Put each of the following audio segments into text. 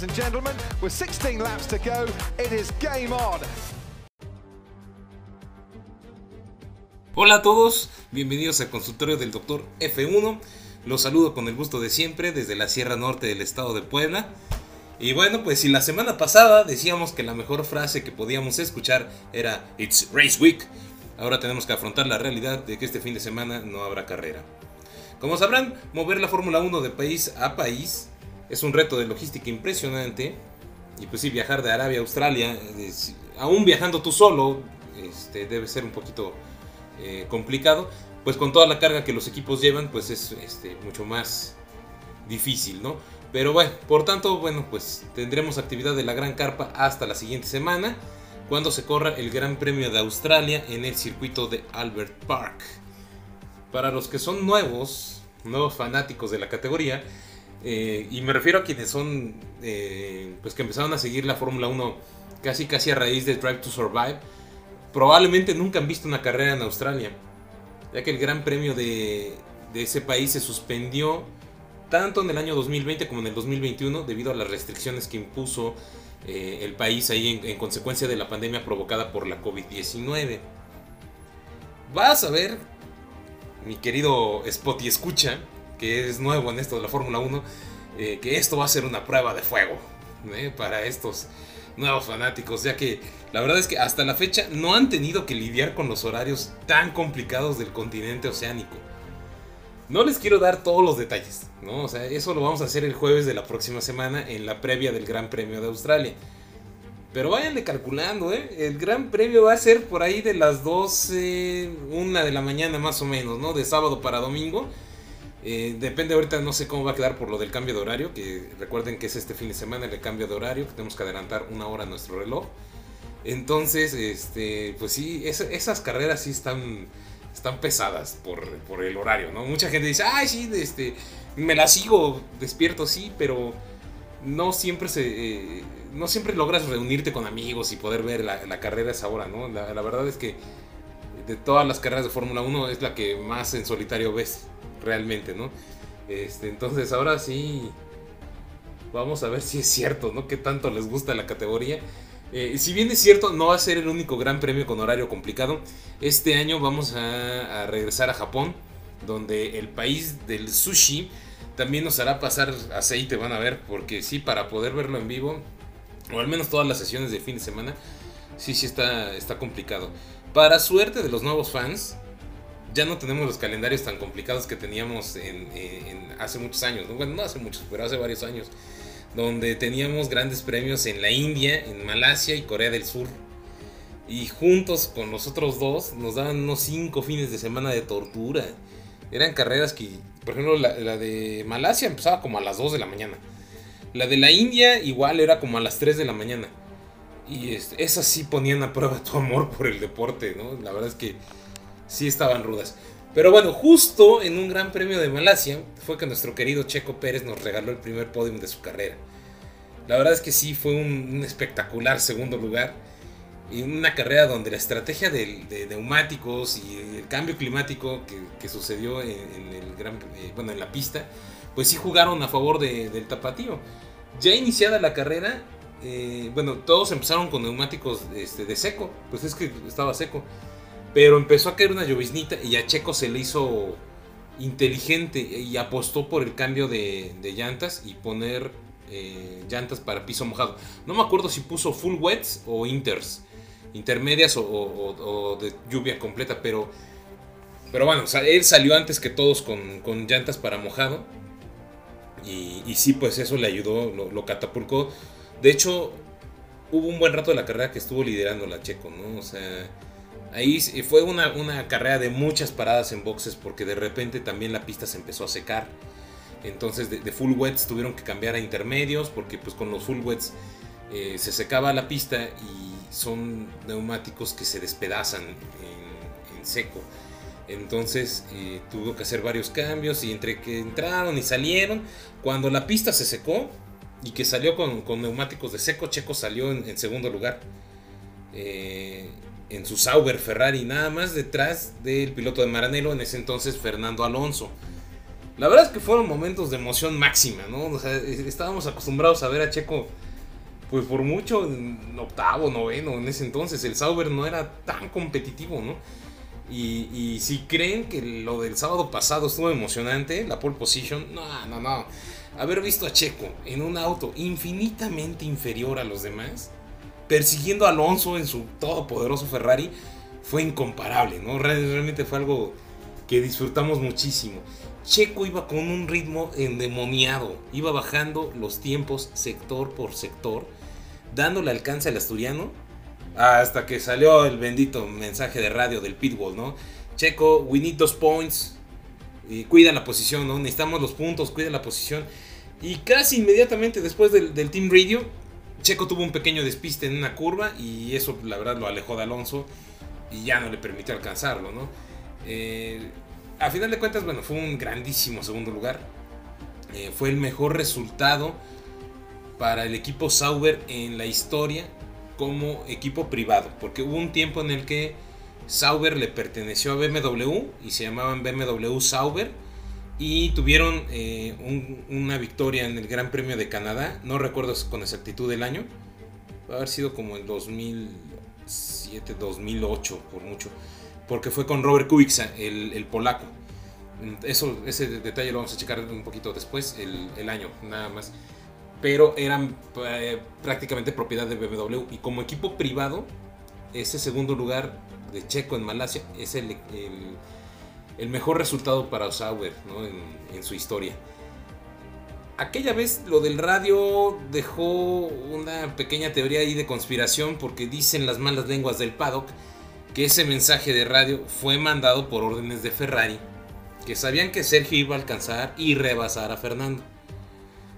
ladies and gentlemen, with 16 laps to go, it is game on. Hola a todos, bienvenidos al consultorio del Dr. F1. Los saludo con el gusto de siempre desde la Sierra Norte del estado de Puebla. Y bueno, pues si la semana pasada decíamos que la mejor frase que podíamos escuchar era It's Race Week, ahora tenemos que afrontar la realidad de que este fin de semana no habrá carrera. Como sabrán, mover la Fórmula 1 de país a país es un reto de logística impresionante. Y pues sí, viajar de Arabia a Australia, es- aún viajando tú solo, este, debe ser un poquito eh, complicado, pues con toda la carga que los equipos llevan, pues es este, mucho más difícil, ¿no? Pero bueno, por tanto, bueno, pues tendremos actividad de la Gran Carpa hasta la siguiente semana, cuando se corra el Gran Premio de Australia en el circuito de Albert Park. Para los que son nuevos, nuevos fanáticos de la categoría, eh, y me refiero a quienes son, eh, pues que empezaron a seguir la Fórmula 1 casi casi a raíz de Drive to Survive, probablemente nunca han visto una carrera en Australia, ya que el Gran Premio de, ese país se suspendió tanto en el año 2020 como en el 2021 debido a las restricciones que impuso eh, el país ahí en, en consecuencia de la pandemia provocada por la COVID-19. Vas a ver, mi querido Spot y escucha, que es nuevo en esto de la Fórmula 1, eh, que esto va a ser una prueba de fuego eh, para estos nuevos fanáticos, ya que la verdad es que hasta la fecha no han tenido que lidiar con los horarios tan complicados del continente oceánico. No les quiero dar todos los detalles, ¿no? O sea, eso lo vamos a hacer el jueves de la próxima semana en la previa del Gran Premio de Australia. Pero váyanle calculando, ¿eh? El Gran Premio va a ser por ahí de las 12, una de la mañana más o menos, ¿no? De sábado para domingo. Eh, depende ahorita, no sé cómo va a quedar por lo del cambio de horario, que recuerden que es este fin de semana el cambio de horario, que tenemos que adelantar una hora nuestro reloj. Entonces, este, pues sí, es- esas carreras sí están, están pesadas por, por el horario, ¿no? Mucha gente dice, ay, sí, este, me la sigo despierto, sí, pero no siempre se... eh, no siempre logras reunirte con amigos y poder ver la, la carrera esa hora, ¿no? La verdad es que de todas las carreras de Fórmula 1 es la que más en solitario ves realmente, ¿no? Este, entonces ahora sí vamos a ver si es cierto, ¿no? Qué tanto les gusta la categoría. Eh, si bien es cierto, no va a ser el único gran premio con horario complicado. Este año vamos a, a regresar a Japón, donde el país del sushi también nos hará pasar aceite, van a ver, porque sí, para poder verlo en vivo, o al menos todas las sesiones de fin de semana, sí, sí está, está complicado. Para suerte de los nuevos fans, ya no tenemos los calendarios tan complicados que teníamos en, en- hace muchos años, ¿no? bueno, no hace muchos, pero hace varios años, donde teníamos grandes premios en la India, en Malasia y Corea del Sur. Y juntos con los otros dos nos daban unos cinco fines de semana de tortura. Eran carreras que, por ejemplo, la, la de Malasia empezaba como a las 2 de la mañana. La de la India igual era como a las 3 de la mañana. Y este, esas sí ponían a prueba tu amor por el deporte, ¿no? La verdad es que sí estaban rudas. Pero bueno, justo en un gran premio de Malasia fue que nuestro querido Checo Pérez nos regaló el primer podium de su carrera. La verdad es que sí fue un, un espectacular segundo lugar. Y una carrera donde la estrategia de, neumáticos y el cambio climático que, que sucedió en, en el gran, eh, bueno, en la pista, pues sí jugaron a favor de- del tapatío. Ya iniciada la carrera, eh, bueno, todos empezaron con neumáticos este, de seco, pues es que estaba seco. Pero empezó a caer una lloviznita y a Checo se le hizo inteligente y apostó por el cambio de, llantas y poner eh, llantas para piso mojado. No me acuerdo si puso full wets o inters, intermedias o, de lluvia completa, pero, pero bueno, él salió antes que todos con, llantas para mojado. Y, sí, pues eso le ayudó, lo, lo catapultó. De hecho, hubo un buen rato de la carrera que estuvo liderando la Checo, ¿no? O sea, ahí fue una, una carrera de muchas paradas en boxes porque de repente también la pista se empezó a secar. Entonces de, full wets tuvieron que cambiar a intermedios porque pues con los full wets eh, se secaba la pista son neumáticos que se despedazan en, seco. Entonces eh, tuvo que hacer varios cambios y entre que entraron y salieron, cuando la pista se secó y que salió con, neumáticos de seco, Checo salió en, segundo lugar. Eh, en su Sauber Ferrari, nada más detrás del piloto de Maranello, en ese entonces Fernando Alonso. La verdad es que fueron momentos de emoción máxima, ¿no? estábamos acostumbrados a ver a Checo, pues por mucho, octavo, noveno, en ese entonces. El Sauber no era tan competitivo, ¿no? Y, y, si creen que lo del sábado pasado estuvo emocionante, la pole position, no, no, no. Haber visto a Checo en un auto infinitamente inferior a los demás, persiguiendo a Alonso en su todopoderoso Ferrari, fue incomparable, ¿no? Realmente fue algo que disfrutamos muchísimo. Checo iba con un ritmo endemoniado, iba bajando los tiempos sector por sector, dándole alcance al asturiano, hasta que salió el bendito mensaje de radio del pitbull, ¿no? Checo, we need those points, cuida la posición, ¿no? Necesitamos los puntos, cuida la posición. Y casi inmediatamente después del, Team Radio, Checo tuvo un pequeño despiste en una curva y eso la verdad lo alejó de Alonso y ya no le permitió alcanzarlo, ¿no? Eh, a final de cuentas, bueno, fue un grandísimo segundo lugar. Eh, fue el mejor resultado para el equipo Sauber en la historia como equipo privado, porque hubo un tiempo en el que Sauber le perteneció a BMW y se llamaban BMW Sauber y tuvieron eh, una victoria en el Gran Premio de Canadá, no recuerdo con exactitud el año, va a haber sido como en 2007, 2008 por mucho porque fue con Robert Kubica, el, polaco. Eso, ese detalle lo vamos a checar un poquito después, el, año, nada más. Pero eran eh, prácticamente propiedad de BMW. Y como equipo privado, ese segundo lugar de Checo en Malasia es el, el, mejor resultado para Sauber en, en su historia aquella vez lo del radio dejó una pequeña teoría ahí de conspiración porque dicen las malas lenguas del paddock que ese mensaje de radio fue mandado por órdenes de Ferrari, que sabían que Sergio iba a alcanzar y rebasar a Fernando.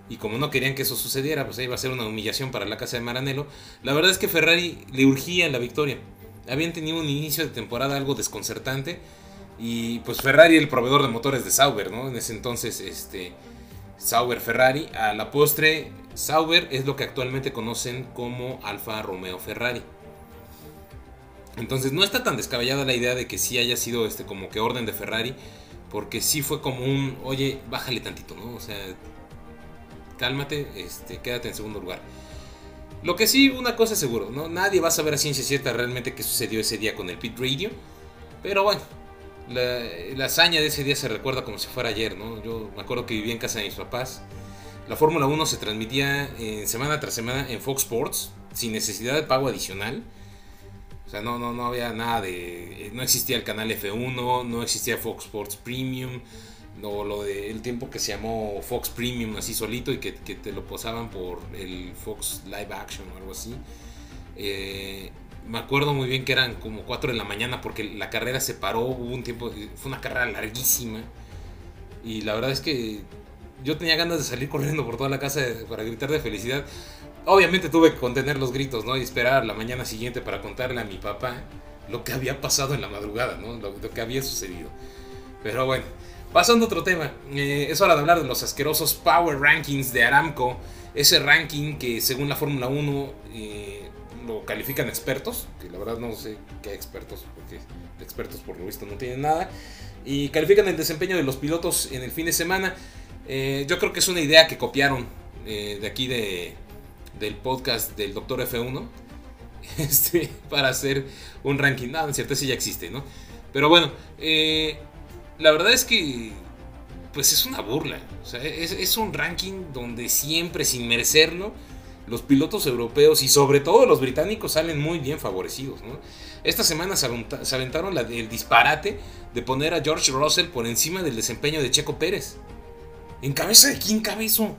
Y como no querían que eso sucediera, pues iba a ser una humillación para la casa de Maranello. La verdad es que Ferrari le urgía la victoria. Habían tenido un inicio de temporada algo desconcertante. Y pues Ferrari el proveedor de motores de Sauber, ¿no? En ese entonces, este. Sauber Ferrari. A la postre, Sauber es lo que actualmente conocen como Alfa Romeo Ferrari. Entonces no está tan descabellada la idea de que sí haya sido este como que orden de Ferrari, porque sí fue como un, oye, bájale tantito, ¿no? O sea, cálmate, este, quédate en segundo lugar. Lo que sí, una cosa es seguro, ¿no? Nadie va a saber a ciencia cierta realmente qué sucedió ese día con el pit radio, pero bueno, la, la hazaña de ese día se recuerda como si fuera ayer, ¿no? Yo me acuerdo que vivía en casa de mis papás. La Fórmula 1 se transmitía en semana tras semana en Fox Sports, sin necesidad de pago adicional. O sea, no, no, no había nada de. No existía el canal F1, no existía Fox Sports Premium, no, lo del tiempo que se llamó Fox Premium así solito y que, te lo posaban por el Fox Live Action o algo así. Eh, me acuerdo muy bien que eran como 4 de la mañana porque la carrera se paró, hubo un tiempo, fue una carrera larguísima. Y la verdad es que yo tenía ganas de salir corriendo por toda la casa para gritar de felicidad. Obviamente tuve que contener los gritos, ¿no? Y esperar la mañana siguiente para contarle a mi papá lo que había pasado en la madrugada, ¿no? Lo, que había sucedido. Pero bueno, pasando a otro tema. Eh, es hora de hablar de los asquerosos Power Rankings de Aramco. Ese ranking que según la Fórmula 1 eh, lo califican expertos. Que la verdad no sé qué expertos, porque expertos por lo visto no tienen nada. Y califican el desempeño de los pilotos en el fin de semana. Eh, yo creo que es una idea que copiaron de aquí de, del podcast del Doctor F1 este, para hacer un ranking. No, en cierto, sí ya existe, ¿no? Pero bueno, eh, la verdad es que pues es una burla. O sea, es, un ranking donde siempre, sin merecerlo, los pilotos europeos y sobre todo los británicos salen muy bien favorecidos. ¿no? Esta semana se, aventaron el disparate de poner a George Russell por encima del desempeño de Checo Pérez. ¿En cabeza de quién cabezó?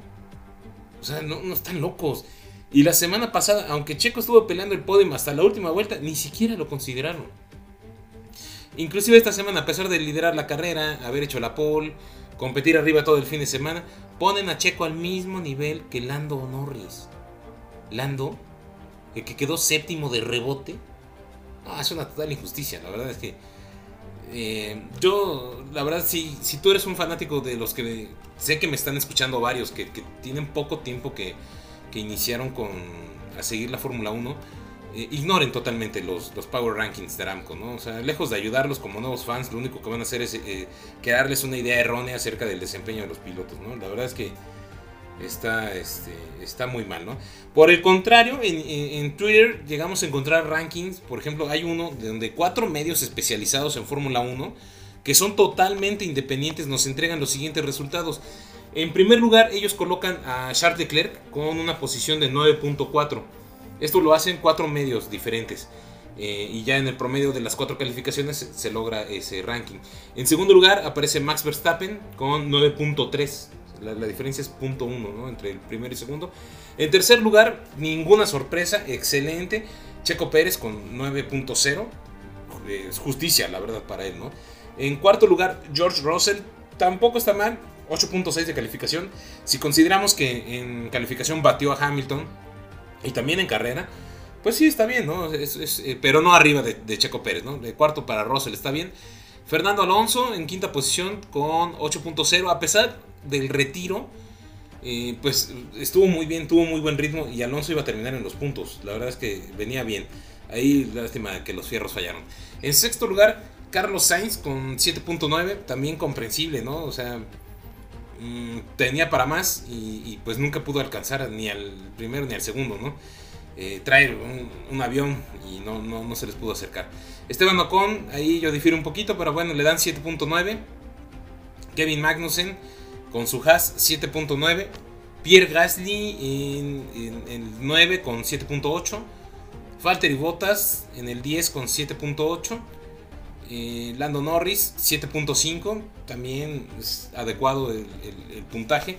O sea, no, no están locos. Y la semana pasada, aunque Checo estuvo peleando el podium hasta la última vuelta, ni siquiera lo consideraron. Inclusive esta semana, a pesar de liderar la carrera, haber hecho la pole, competir arriba todo el fin de semana, ponen a Checo al mismo nivel que Lando Norris. Lando que quedó séptimo de rebote. No, es una total injusticia, la verdad es que eh, yo, la verdad, si, si tú eres un fanático de los que sé que me están escuchando varios que, tienen poco tiempo que, que, iniciaron con a seguir la Fórmula 1, eh, ignoren totalmente los, los, Power Rankings de Aramco, ¿no? O sea, lejos de ayudarlos como nuevos fans, lo único que van a hacer es eh, crearles una idea errónea acerca del desempeño de los pilotos, ¿no? La verdad es que está, este, está muy mal, ¿no? Por el contrario, en, Twitter llegamos a encontrar rankings, por ejemplo, hay uno donde cuatro medios especializados en Fórmula 1, que son totalmente independientes, nos entregan los siguientes resultados. En primer lugar, ellos colocan a Charles Leclerc con una posición de 9.4. Esto lo hacen cuatro medios diferentes. Eh, y ya en el promedio de las cuatro calificaciones se logra ese ranking. En segundo lugar aparece Max Verstappen con 9.3. La, diferencia es punto uno, Entre el primero y segundo. En tercer lugar, ninguna sorpresa, excelente. Checo Pérez con 9.0. Es justicia, la verdad, para él, ¿no? En cuarto lugar, George Russell. Tampoco está mal. 8.6 de calificación. Si consideramos que en calificación batió a Hamilton y también en carrera, pues sí, está bien, ¿no? Eh, pero no arriba de, de, Checo Pérez, ¿no? De cuarto para Russell está bien. Fernando Alonso en quinta posición con 8.0, a pesar del retiro, eh, pues estuvo muy bien, tuvo muy buen ritmo y Alonso iba a terminar en los puntos. La verdad es que venía bien. Ahí lástima que los fierros fallaron. En sexto lugar, Carlos Sainz con 7.9, también comprensible, ¿no? O sea, mm, tenía para más y, pues nunca pudo alcanzar ni al primero ni al segundo, ¿no? Eh, traer un, avión y no, no, no, se les pudo acercar. Esteban Ocon, ahí yo difiero un poquito, pero bueno, le dan 7.9. Kevin Magnussen con su Haas 7.9. Pierre Gasly en, el 9 con 7.8. Valtteri Bottas en el 10 con 7.8. Eh, Lando Norris 7.5. También es adecuado el, puntaje.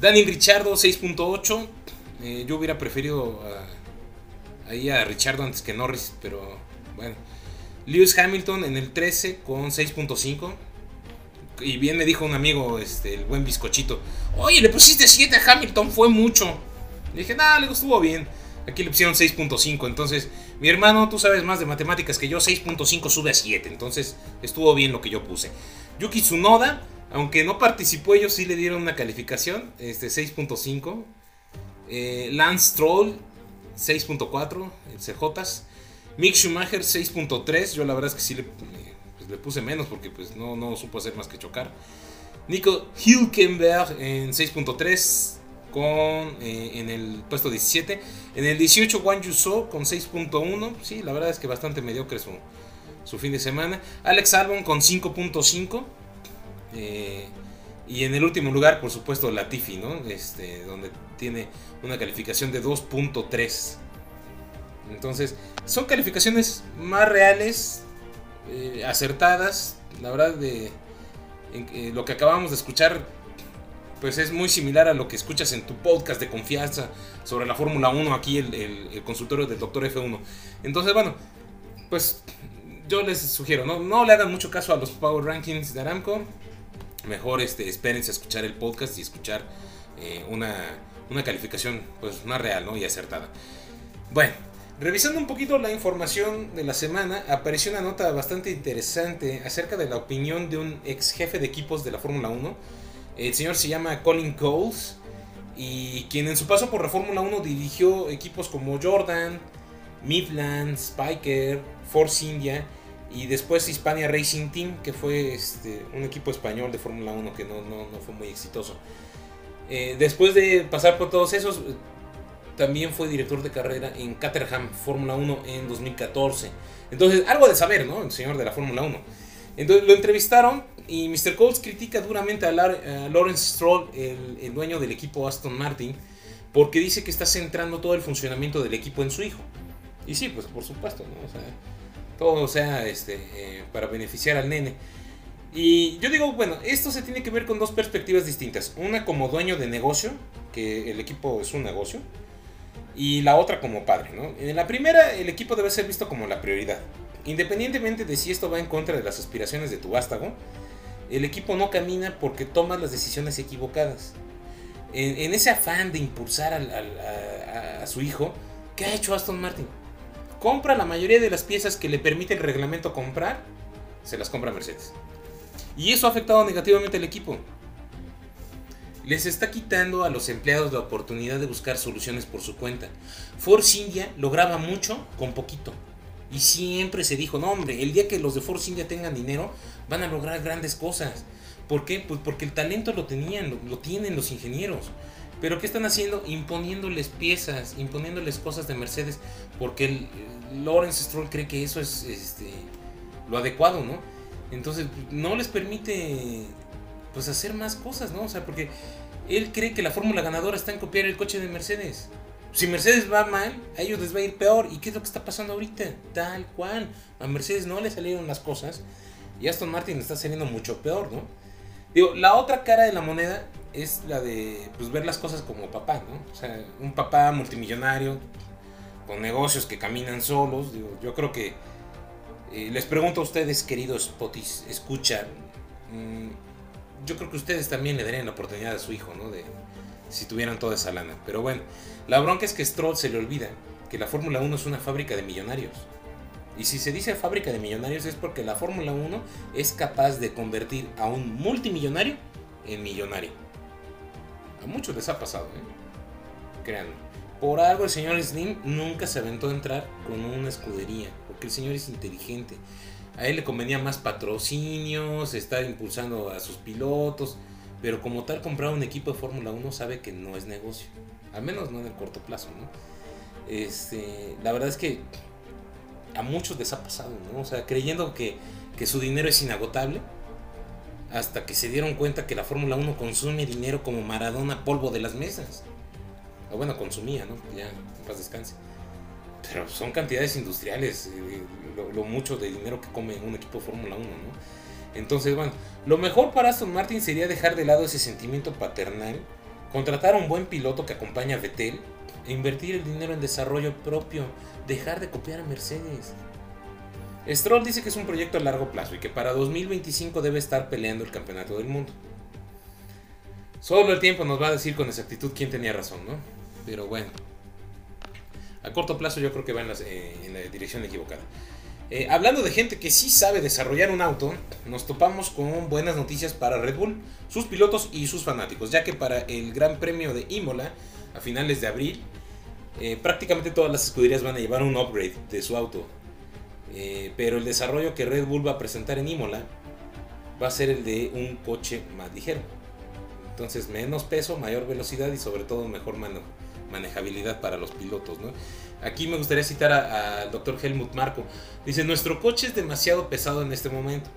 Daniel Richardo 6.8. Eh, yo hubiera preferido a, ahí a Richardo antes que Norris, pero bueno. Lewis Hamilton en el 13 con 6.5 y bien me dijo un amigo, este, el buen bizcochito, oye, le pusiste 7 a Hamilton, fue mucho. Le dije, nada, le estuvo bien. Aquí le pusieron 6.5, entonces, mi hermano, tú sabes más de matemáticas que yo, 6.5 sube a 7, entonces estuvo bien lo que yo puse. Yuki Tsunoda, aunque no participó, ellos sí le dieron una calificación, este 6.5. Eh, Lance Stroll, 6.4, el CJs. Mick Schumacher, 6.3, yo la verdad es que sí le le puse menos porque pues no, no supo hacer más que chocar. Nico Hülkenberg en 6.3 con eh, en el puesto 17. En el 18 Juan Yuso con 6.1. Sí, la verdad es que bastante mediocre su, su fin de semana. Alex Albon con 5.5. Eh, y en el último lugar, por supuesto, Latifi, ¿no? Este, donde tiene una calificación de 2.3. Entonces, son calificaciones más reales eh, acertadas. La verdad, de lo que acabamos de escuchar, pues es muy similar a lo que escuchas en tu podcast de confianza sobre la Fórmula 1, aquí el, consultorio del Doctor F1. Entonces, bueno, pues yo les sugiero, no, no le hagan mucho caso a los Power Rankings de Aramco. Mejor este, espérense a escuchar el podcast y escuchar eh, una, una calificación pues más real ¿no? y acertada. Bueno, Revisando un poquito la información de la semana, apareció una nota bastante interesante acerca de la opinión de un ex jefe de equipos de la Fórmula 1. El señor se llama Colin Coles y quien en su paso por la Fórmula 1 dirigió equipos como Jordan, Midland, Spiker, Force India y después Hispania Racing Team, que fue este, un equipo español de Fórmula 1 que no, fue muy exitoso. Eh, después de pasar por todos esos, también fue director de carrera en Caterham Fórmula 1 en 2014. Entonces, algo de saber, ¿no? El señor de la Fórmula 1. Entonces lo entrevistaron y Mr. Coles critica duramente a, Lawrence Stroll, el, dueño del equipo Aston Martin, porque dice que está centrando todo el funcionamiento del equipo en su hijo. Y sí, pues por supuesto, ¿no? O sea, todo sea este, eh, para beneficiar al nene. Y yo digo, bueno, esto se tiene que ver con dos perspectivas distintas. Una como dueño de negocio, que el equipo es un negocio, y la otra como padre. ¿no? En la primera, el equipo debe ser visto como la prioridad. Independientemente de si esto va en contra de las aspiraciones de tu vástago, el equipo no camina porque tomas las decisiones equivocadas. En, ese afán de impulsar a, su hijo, ¿Qué ha hecho Aston Martin? Compra la mayoría de las piezas que le permite el reglamento comprar, se las compra Mercedes. Y eso ha afectado negativamente al equipo. Les está quitando a los empleados la oportunidad de buscar soluciones por su cuenta. Force India lograba mucho con poquito. Y siempre se dijo, no hombre, el día que los de Force India tengan dinero, van a lograr grandes cosas. ¿Por qué? Pues porque el talento lo tenían, lo, tienen los ingenieros. Pero ¿qué están haciendo? Imponiéndoles piezas, imponiéndoles cosas de Mercedes, porque el, Lawrence Stroll cree que eso es este, lo adecuado, ¿no? Entonces no les permite pues hacer más cosas, ¿no? O sea, porque él cree que la fórmula ganadora está en copiar el coche de Mercedes. Si Mercedes va mal, a ellos les va a ir peor. ¿Y qué es lo que está pasando ahorita? Tal cual. A Mercedes no le salieron las cosas. Y Aston Martin está saliendo mucho peor, ¿no? Digo, la otra cara de la moneda es la de pues, ver las cosas como papá, ¿no? O sea, un papá multimillonario, con negocios que caminan solos. Digo, yo creo que eh, les pregunto a ustedes, queridos potis, escuchan. Mm, yo creo que ustedes también le darían la oportunidad a su hijo, ¿no? Si tuvieran toda esa lana. Pero bueno, la bronca es que Stroll se le olvida que la Fórmula 1 es una fábrica de millonarios. Y si se dice fábrica de millonarios es porque la Fórmula 1 es capaz de convertir a un multimillonario en millonario. A muchos les ha pasado, ¿eh? Créanme. Por algo el señor Slim nunca se aventó a entrar con una escudería, porque el señor es inteligente. A él le convenía más patrocinios, estar impulsando a sus pilotos, pero como tal comprar un equipo de Fórmula 1 sabe que no es negocio, al menos no en el corto plazo, ¿no? Este, la verdad es que a muchos les ha pasado, ¿no? O sea, creyendo que, que su dinero es inagotable, hasta que se dieron cuenta que la Fórmula 1 consume dinero como Maradona polvo de las mesas. O bueno, consumía, ¿no? Ya, en paz descanse. Pero son cantidades industriales, eh, lo, mucho de dinero que come un equipo de Fórmula 1, ¿no? Entonces, bueno, lo mejor para Aston Martin sería dejar de lado ese sentimiento paternal, contratar a un buen piloto que acompañe a Vettel e invertir el dinero en desarrollo propio, dejar de copiar a Mercedes. Stroll dice que es un proyecto a largo plazo y que para 2025 debe estar peleando el campeonato del mundo. Solo el tiempo nos va a decir con exactitud quién tenía razón, ¿no? Pero bueno, a corto plazo yo creo que va en, eh, la dirección equivocada. Eh, hablando de gente que sí sabe desarrollar un auto, nos topamos con buenas noticias para Red Bull, sus pilotos y sus fanáticos, ya que para el Gran Premio de Imola, a finales de abril, eh, prácticamente todas las escuderías van a llevar un upgrade de su auto. Eh, pero el desarrollo que Red Bull va a presentar en Imola va a ser el de un coche más ligero. Entonces menos peso, mayor velocidad y sobre todo mejor manejabilidad para los pilotos. Aquí me gustaría citar al doctor Helmut Marco. Dice, nuestro coche es demasiado pesado en este momento.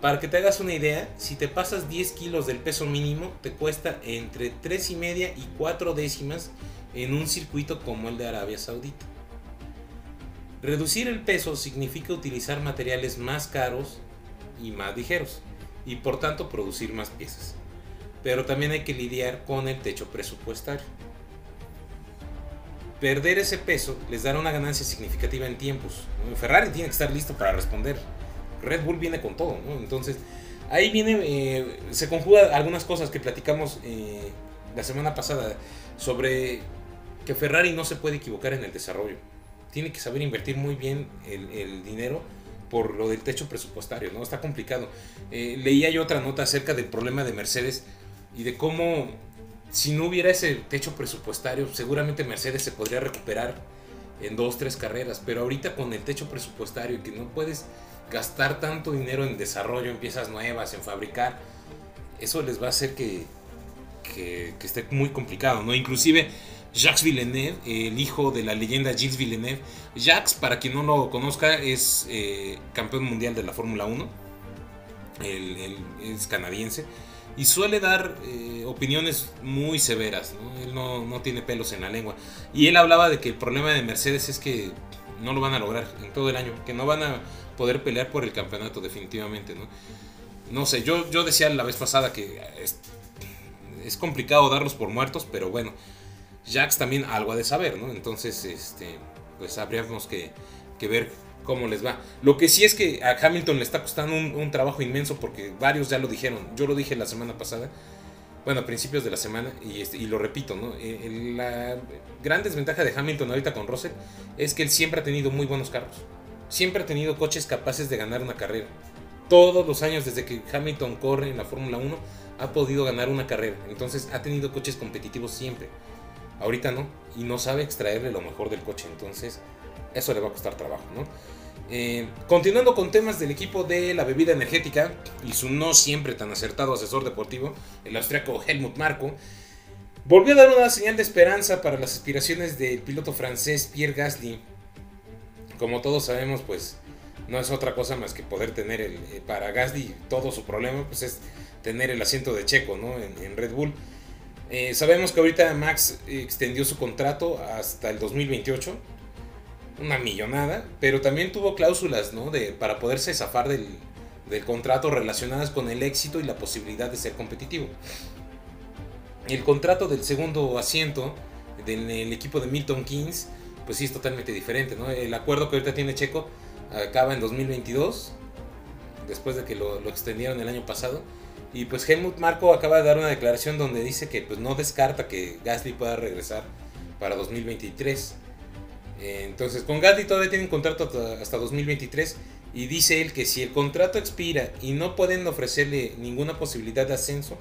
Para que te hagas una idea, si te pasas 10 kilos del peso mínimo, te cuesta entre 3 y media y 4 décimas en un circuito como el de Arabia Saudita. Reducir el peso significa utilizar materiales más caros y más ligeros y por tanto producir más piezas. Pero también hay que lidiar con el techo presupuestario. Perder ese peso les dará una ganancia significativa en tiempos. Ferrari tiene que estar listo para responder. Red Bull viene con todo, Entonces, ahí viene, eh, se conjuga algunas cosas que platicamos eh, la semana pasada sobre que Ferrari no se puede equivocar en el desarrollo. Tiene que saber invertir muy bien el, dinero por lo del techo presupuestario, ¿no? Está complicado. Eh, leía otra nota acerca del problema de Mercedes y de cómo si no hubiera ese techo presupuestario, seguramente Mercedes se podría recuperar en dos, tres carreras, pero ahorita con el techo presupuestario y que no puedes gastar tanto dinero en desarrollo, en piezas nuevas, en fabricar, eso les va a hacer que, que, que esté muy complicado, ¿no? Inclusive Jacques Villeneuve, el hijo de la leyenda Gilles Villeneuve. Jacques, para quien no lo conozca, es eh, campeón mundial de la Fórmula 1. Él, es canadiense. Y suele dar eh, opiniones muy severas. ¿no? Él no, tiene pelos en la lengua. Y él hablaba de que el problema de Mercedes es que no lo van a lograr en todo el año. Que no van a poder pelear por el campeonato definitivamente. No, no sé, yo, yo decía la vez pasada que es, es complicado darlos por muertos. Pero bueno Jax también algo ha de saber, ¿no? Entonces, este, pues habríamos que, ver cómo les va. Lo que sí es que a Hamilton le está costando un, trabajo inmenso porque varios ya lo dijeron. Yo lo dije la semana pasada. bueno, a principios de la semana, y, este, y lo repito, ¿no? Eh, la gran desventaja de Hamilton ahorita con Russell es que él siempre ha tenido muy buenos carros. Siempre ha tenido coches capaces de ganar una carrera. Todos los años desde que Hamilton corre en la Fórmula 1 ha podido ganar una carrera. Entonces ha tenido coches competitivos siempre. Ahorita no. Y no sabe extraerle lo mejor del coche. Entonces eso le va a costar trabajo, ¿no? Eh, continuando con temas del equipo de la bebida energética y su no siempre tan acertado asesor deportivo, el austriaco Helmut Marko, volvió a dar una señal de esperanza para las aspiraciones del piloto francés Pierre Gasly. Como todos sabemos, pues no es otra cosa más que poder tener el, eh, para Gasly todo su problema pues es tener el asiento de Checo ¿no? en, Red Bull. Eh, sabemos que ahorita Max extendió su contrato hasta el 2028 una millonada, pero también tuvo cláusulas, ¿no? De, para poderse zafar del, contrato relacionadas con el éxito y la posibilidad de ser competitivo. El contrato del segundo asiento del equipo de Milton Keynes, pues sí es totalmente diferente, ¿no? El acuerdo que ahorita tiene Checo acaba en 2022, después de que lo, lo extendieron el año pasado. Y pues Helmut Marco acaba de dar una declaración donde dice que pues no descarta que Gasly pueda regresar para 2023. Entonces, con Gasly todavía tienen contrato hasta 2023 y dice él que si el contrato expira y no pueden ofrecerle ninguna posibilidad de ascenso,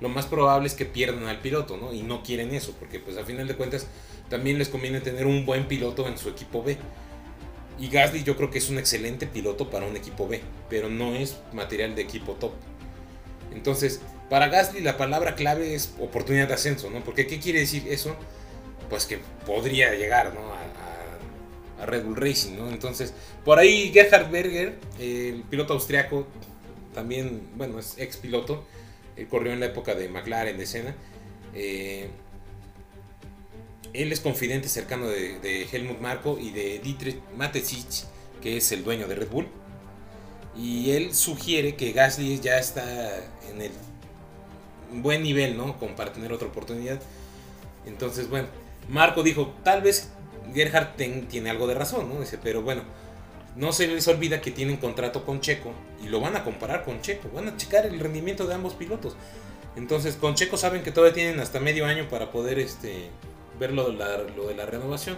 lo más probable es que pierdan al piloto, ¿no? Y no quieren eso, porque pues a final de cuentas también les conviene tener un buen piloto en su equipo B. Y Gasly yo creo que es un excelente piloto para un equipo B, pero no es material de equipo top. Entonces, para Gasly la palabra clave es oportunidad de ascenso, ¿no? Porque ¿qué quiere decir eso? Pues que podría llegar, ¿no? Red Bull Racing, ¿no? Entonces, por ahí Gerhard Berger, el piloto austriaco, también, bueno, es ex piloto, él corrió en la época de McLaren de Senna. Eh, él es confidente cercano de, Helmut Marko y de Dietrich Mateschitz, que es el dueño de Red Bull. Y él sugiere que Gasly ya está en el buen nivel, ¿no? Para tener otra oportunidad. Entonces, bueno, Marco dijo, tal vez Gerhard tiene algo de razón, ¿no? Dice, pero bueno, no se les olvida que tienen contrato con Checo y lo van a comparar con Checo, van a checar el rendimiento de ambos pilotos. Entonces, con Checo saben que todavía tienen hasta medio año para poder este, ver lo de, la, renovación.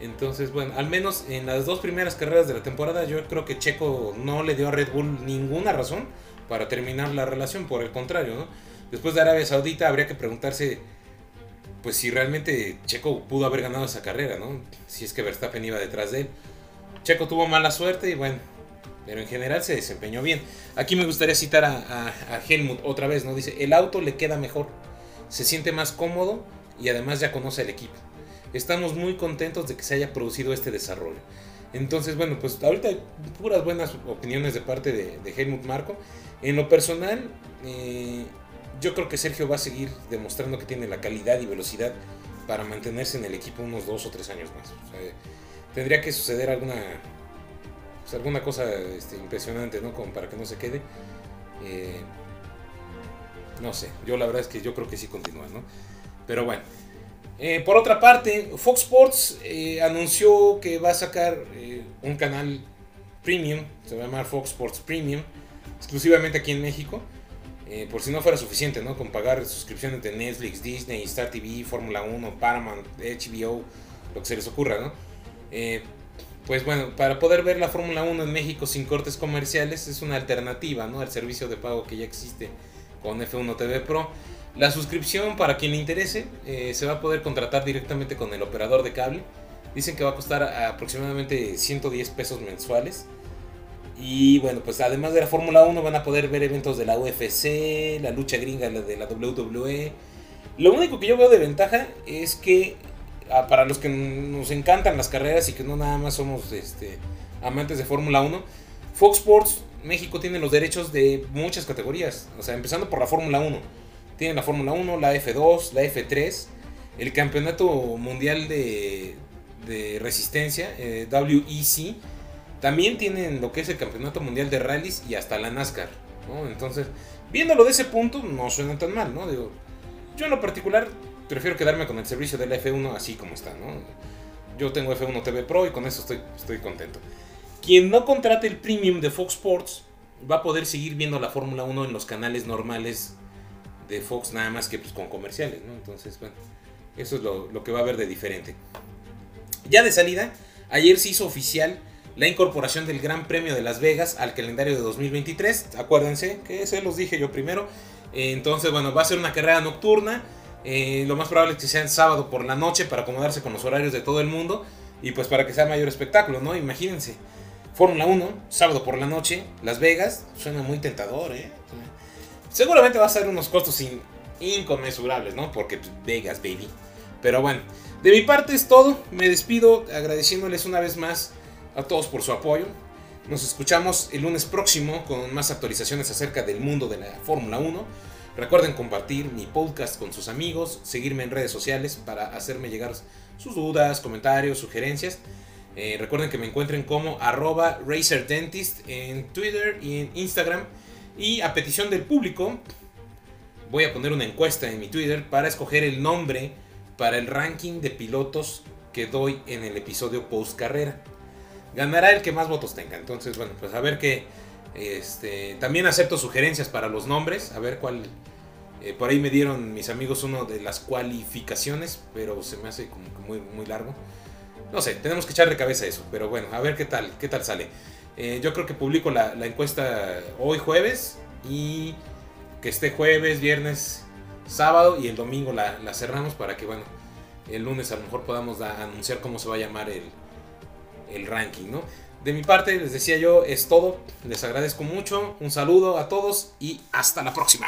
Entonces, bueno, al menos en las dos primeras carreras de la temporada, yo creo que Checo no le dio a Red Bull ninguna razón para terminar la relación, por el contrario, ¿no? Después de Arabia Saudita habría que preguntarse pues si realmente Checo pudo haber ganado esa carrera, ¿no? Si es que Verstappen iba detrás de él. Checo tuvo mala suerte y bueno, pero en general se desempeñó bien. Aquí me gustaría citar a, Helmut otra vez, ¿no? Dice, el auto le queda mejor, se siente más cómodo y además ya conoce el equipo. Estamos muy contentos de que se haya producido este desarrollo. Entonces, bueno, pues ahorita hay puras buenas opiniones de parte de, Helmut Marco. En lo personal, eh, yo creo que Sergio va a seguir demostrando que tiene la calidad y velocidad para mantenerse en el equipo unos dos o tres años más. tendría que suceder alguna pues, alguna cosa este, impresionante, ¿no? Como para que no se quede. Eh, no sé, yo la verdad es que yo creo que sí continúa, ¿no? Pero bueno. Eh, por otra parte, Fox Sports eh, anunció que va a sacar un canal premium, se va a llamar Fox Sports Premium, exclusivamente aquí en México. Eh, por si no fuera suficiente, ¿no? Con pagar suscripciones de Netflix, Disney, Star TV, Fórmula 1, Paramount, HBO, lo que se les ocurra, ¿no? Eh, pues bueno, para poder ver la Fórmula 1 en México sin cortes comerciales es una alternativa, ¿no? Al servicio de pago que ya existe con F1 TV Pro. La suscripción, para quien le interese, eh, se va a poder contratar directamente con el operador de cable. Dicen que va a costar aproximadamente 110 pesos mensuales. Y bueno, pues además de la Fórmula 1 van a poder ver eventos de la UFC, la lucha gringa de la WWE. Lo único que yo veo de ventaja es que ah, para los que nos encantan las carreras y que no nada más somos este, amantes de Fórmula 1, Fox Sports México tiene los derechos de muchas categorías. O sea, empezando por la Fórmula 1. Tienen la Fórmula 1, la F2, la F3, el Campeonato Mundial de, Resistencia, eh, WEC también tienen lo que es el Campeonato Mundial de Rallys y hasta la NASCAR. Entonces, viéndolo de ese punto, no suena tan mal, ¿no? Digo, yo en lo particular prefiero quedarme con el servicio de la F1 así como está, ¿no? Yo tengo F1 TV Pro y con eso estoy, estoy contento. Quien no contrate el premium de Fox Sports va a poder seguir viendo la Fórmula 1 en los canales normales de Fox nada más que pues con comerciales, ¿no? Entonces, bueno, eso es lo, lo que va a haber de diferente. Ya de salida, ayer se hizo oficial la incorporación del Gran Premio de Las Vegas al calendario de 2023. Acuérdense que se los dije yo primero. Entonces, bueno, va a ser una carrera nocturna. Eh, lo más probable es que sea en sábado por la noche para acomodarse con los horarios de todo el mundo y pues para que sea mayor espectáculo, ¿no? Imagínense, Fórmula 1, sábado por la noche, Las Vegas, suena muy tentador, ¿eh? Seguramente va a ser unos costos inconmensurables, ¿no? Porque pues, Vegas, baby. Pero bueno, de mi parte es todo. Me despido agradeciéndoles una vez más a todos por su apoyo. Nos escuchamos el lunes próximo con más actualizaciones acerca del mundo de la Fórmula 1. Recuerden compartir mi podcast con sus amigos, seguirme en redes sociales para hacerme llegar sus dudas, comentarios, sugerencias. Eh, recuerden que me encuentren como arroba RacerDentist en Twitter y en Instagram. Y a petición del público, voy a poner una encuesta en mi Twitter para escoger el nombre para el ranking de pilotos que doy en el episodio post carrera. Ganará el que más votos tenga. Entonces, bueno, pues a ver qué este, también acepto sugerencias para los nombres, a ver cuál... Eh, por ahí me dieron mis amigos uno de las cualificaciones, pero se me hace como muy, muy largo. No sé, tenemos que echarle cabeza eso, pero bueno, a ver qué tal, qué tal sale. Eh, yo creo que publico la, encuesta hoy jueves y que esté jueves, viernes, sábado y el domingo la, cerramos para que, bueno, el lunes a lo mejor podamos anunciar cómo se va a llamar el, el ranking, ¿no? De mi parte, les decía yo, es todo. Les agradezco mucho. Un saludo a todos y hasta la próxima.